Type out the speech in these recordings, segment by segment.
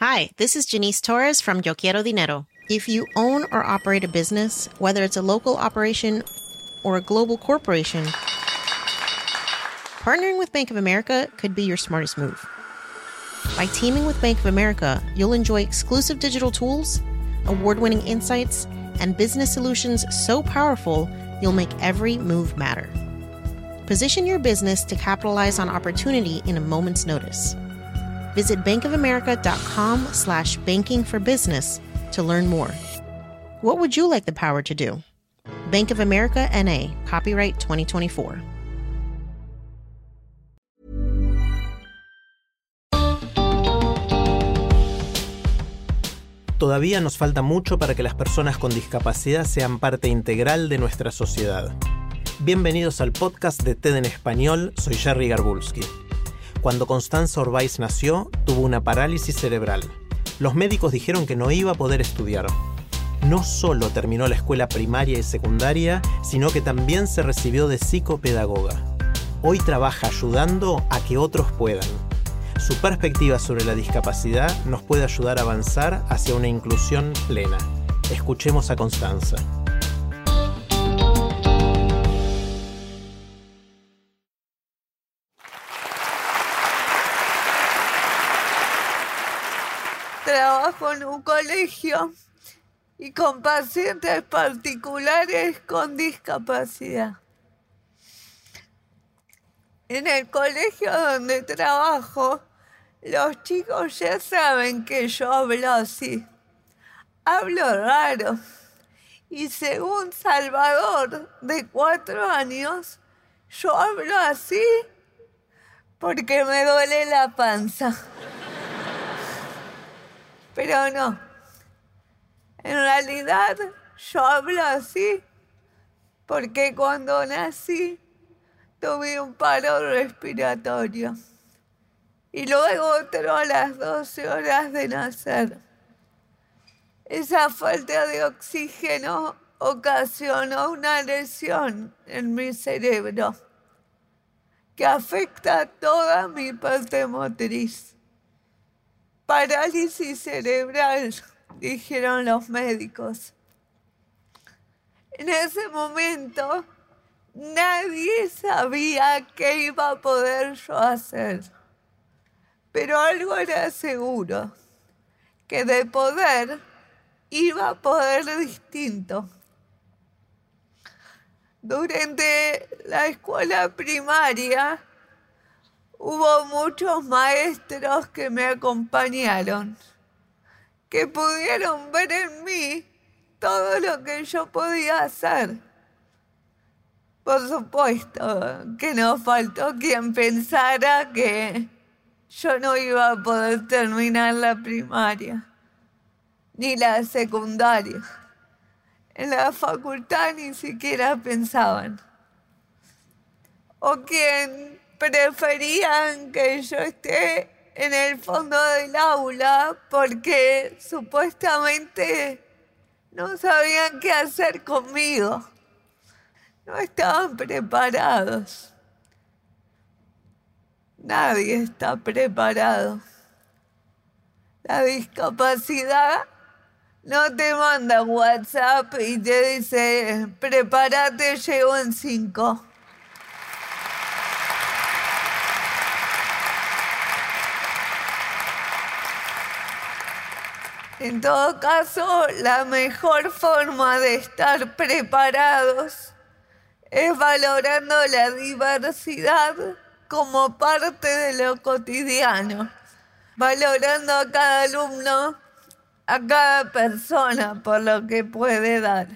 Hi, this is Janice Torres from Yo Quiero Dinero. If you own or operate a business, whether it's a local operation or a global corporation, partnering with Bank of America could be your smartest move. By teaming with Bank of America, you'll enjoy exclusive digital tools, award winning insights, and business solutions so powerful you'll make every move matter. Position your business to capitalize on opportunity in a moment's notice. Visit bankofamerica.com slash banking for business to learn more. What would you like the power to do? Bank of America NA, copyright 2024. Todavía nos falta mucho para que las personas con discapacidad sean parte integral de nuestra sociedad. Bienvenidos al podcast de TED en Español, soy Jerry Garbulski. Cuando Constanza Orbais nació, tuvo una parálisis cerebral. Los médicos dijeron que no iba a poder estudiar. No solo terminó la escuela primaria y secundaria, sino que también se recibió de psicopedagoga. Hoy trabaja ayudando a que otros puedan. Su perspectiva sobre la discapacidad nos puede ayudar a avanzar hacia una inclusión plena. Escuchemos a Constanza. Trabajo en un colegio y con pacientes particulares con discapacidad. En el colegio donde trabajo, los chicos ya saben que yo hablo así. Hablo raro. Y según Salvador, de cuatro años, yo hablo así porque me duele la panza. Pero no. En realidad, yo hablo así porque cuando nací tuve un paro respiratorio y luego otro a las 12 horas de nacer. Esa falta de oxígeno ocasionó una lesión en mi cerebro que afecta toda mi parte motriz. Parálisis cerebral, dijeron los médicos. En ese momento nadie sabía qué iba a poder yo hacer. Pero algo era seguro, que de poder iba a poder distinto. Durante la escuela primaria hubo muchos maestros que me acompañaron, que pudieron ver en mí todo lo que yo podía hacer. Por supuesto que no faltó quien pensara que yo no iba a poder terminar la primaria, ni la secundaria. En la facultad ni siquiera pensaban. O quien preferían que yo esté en el fondo del aula porque supuestamente no sabían qué hacer conmigo. No estaban preparados. Nadie está preparado. La discapacidad no te manda WhatsApp y te dice, prepárate, llego en cinco. En todo caso, la mejor forma de estar preparados es valorando la diversidad como parte de lo cotidiano, valorando a cada alumno, a cada persona por lo que puede dar.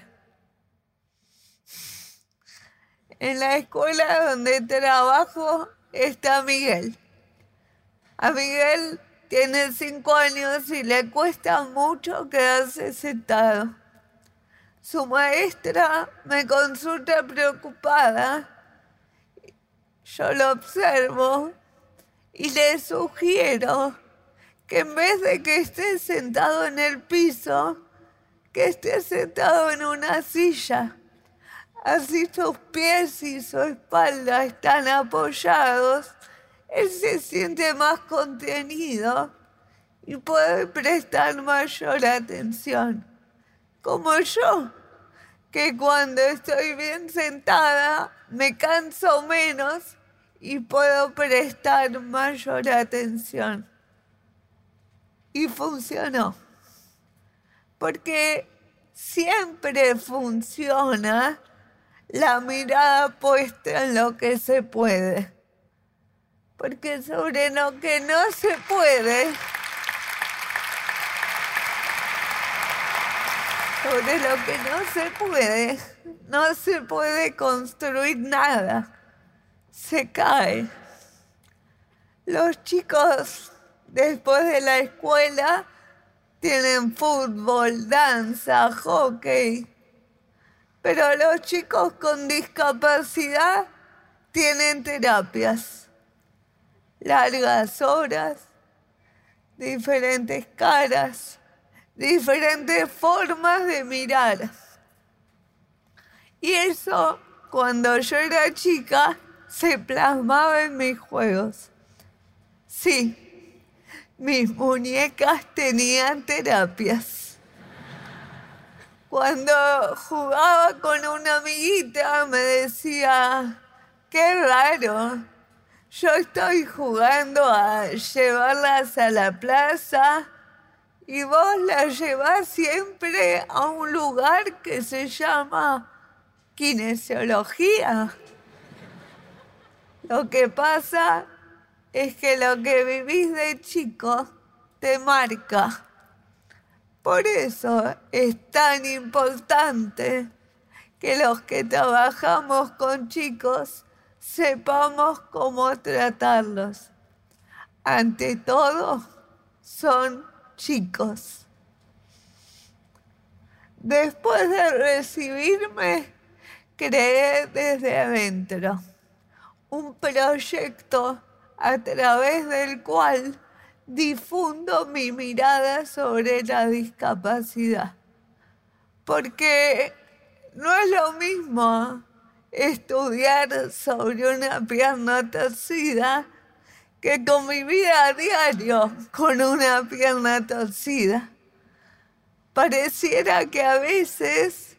En la escuela donde trabajo está Miguel. A Miguel tiene cinco años y le cuesta mucho quedarse sentado. Su maestra me consulta preocupada. Yo lo observo y le sugiero que en vez de que esté sentado en el piso, que esté sentado en una silla. Así sus pies y su espalda están apoyados él se siente más contenido y puede prestar mayor atención, como yo, que cuando estoy bien sentada me canso menos y puedo prestar mayor atención. Y funcionó, porque siempre funciona la mirada puesta en lo que se puede. Porque sobre lo que no se puede, sobre lo que no se puede, no se puede construir nada. Se cae. Los chicos después de la escuela tienen fútbol, danza, hockey. Pero los chicos con discapacidad tienen terapias. Largas horas, diferentes caras, diferentes formas de mirar. Y eso, cuando yo era chica, se plasmaba en mis juegos. Sí, mis muñecas tenían terapias. Cuando jugaba con una amiguita me decía, qué raro, yo estoy jugando a llevarlas a la plaza y vos las llevas siempre a un lugar que se llama kinesiología. Lo que pasa es que lo que vivís de chico te marca. Por eso es tan importante que los que trabajamos con chicos sepamos cómo tratarlos. Ante todo, son chicos. Después de recibirme, creé desde adentro un proyecto a través del cual difundo mi mirada sobre la discapacidad. Porque no es lo mismo estudiar sobre una pierna torcida que convivir a diario con una pierna torcida. Pareciera que a veces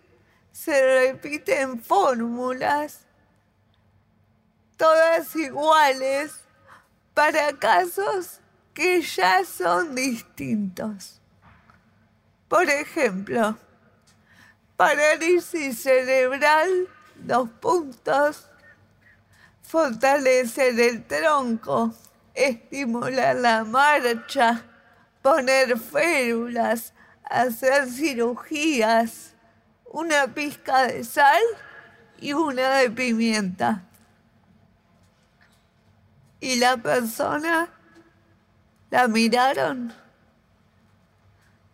se repiten fórmulas, todas iguales, para casos que ya son distintos. Por ejemplo, parálisis cerebral, dos puntos, fortalecer el tronco, estimular la marcha, poner férulas, hacer cirugías, una pizca de sal y una de pimienta y la persona la miraron.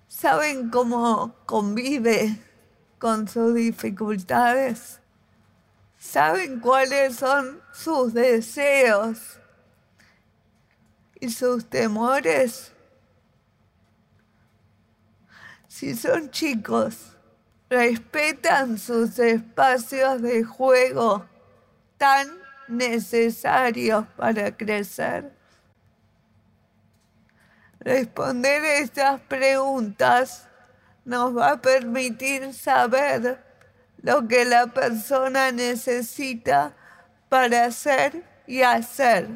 ¿Saben cómo convive con sus dificultades? ¿Saben cuáles son sus deseos y sus temores? Si son chicos, respetan sus espacios de juego tan necesarios para crecer? Responder estas preguntas nos va a permitir saber lo que la persona necesita para hacer y hacer.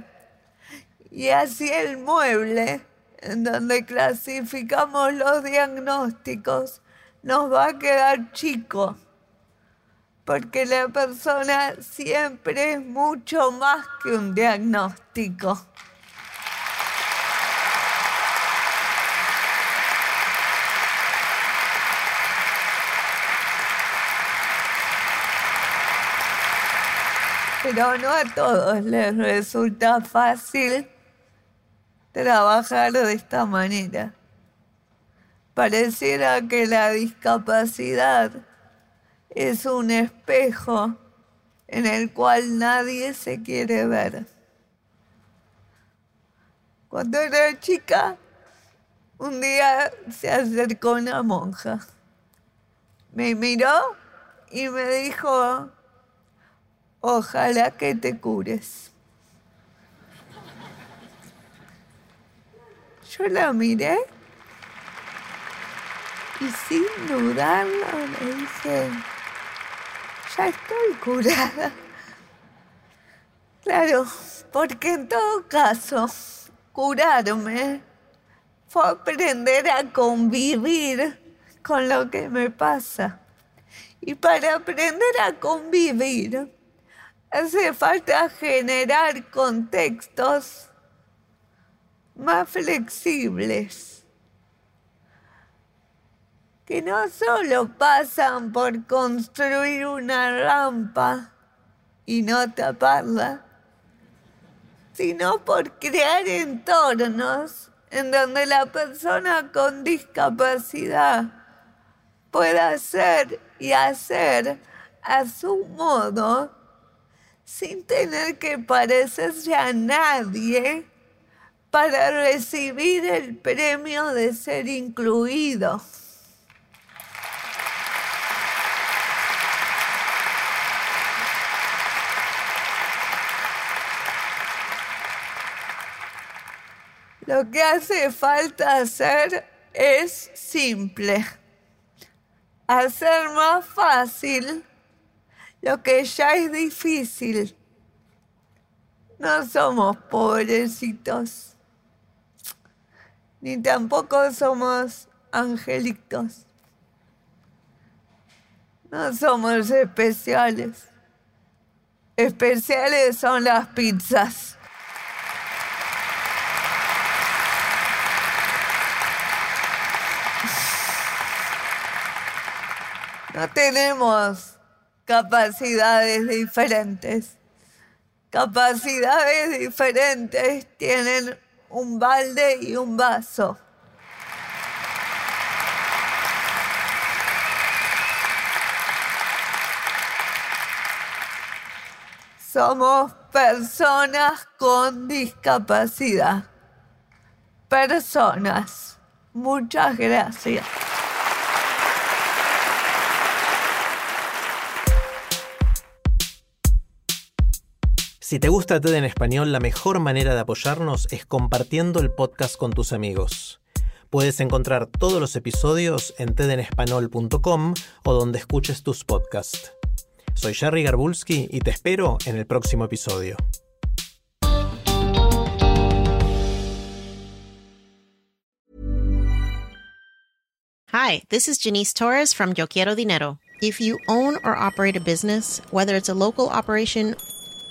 Y así el mueble, en donde clasificamos los diagnósticos, nos va a quedar chico porque la persona siempre es mucho más que un diagnóstico. Pero no a todos les resulta fácil trabajar de esta manera. Pareciera que la discapacidad es un espejo en el cual nadie se quiere ver. Cuando era chica, un día se acercó una monja. Me miró y me dijo, ojalá que te cures. Yo la miré y sin dudarlo le dije, ya estoy curada. Claro, porque en todo caso, curarme fue aprender a convivir con lo que me pasa. Y para aprender a convivir, hace falta generar contextos más flexibles, que no solo pasan por construir una rampa y no taparla, sino por crear entornos en donde la persona con discapacidad pueda ser y hacer a su modo sin tener que parecerse a nadie para recibir el premio de ser incluido. Lo que hace falta hacer es simple. Hacer más fácil lo que ya es difícil. No somos pobrecitos, ni tampoco somos angelitos. No somos especiales. Especiales son las pizzas. No tenemos capacidades diferentes. Capacidades diferentes tienen un balde y un vaso. Somos personas con discapacidad. Personas. Muchas gracias. Si te gusta TED en español, la mejor manera de apoyarnos es compartiendo el podcast con tus amigos. Puedes encontrar todos los episodios en tedenespanol.com o donde escuches tus podcasts. Soy Jerry Garbulski y te espero en el próximo episodio. Hi, this is Janice Torres from Yo Quiero Dinero. If you own or operate a business, whether it's a local operation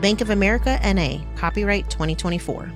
Bank of America NA, copyright 2024.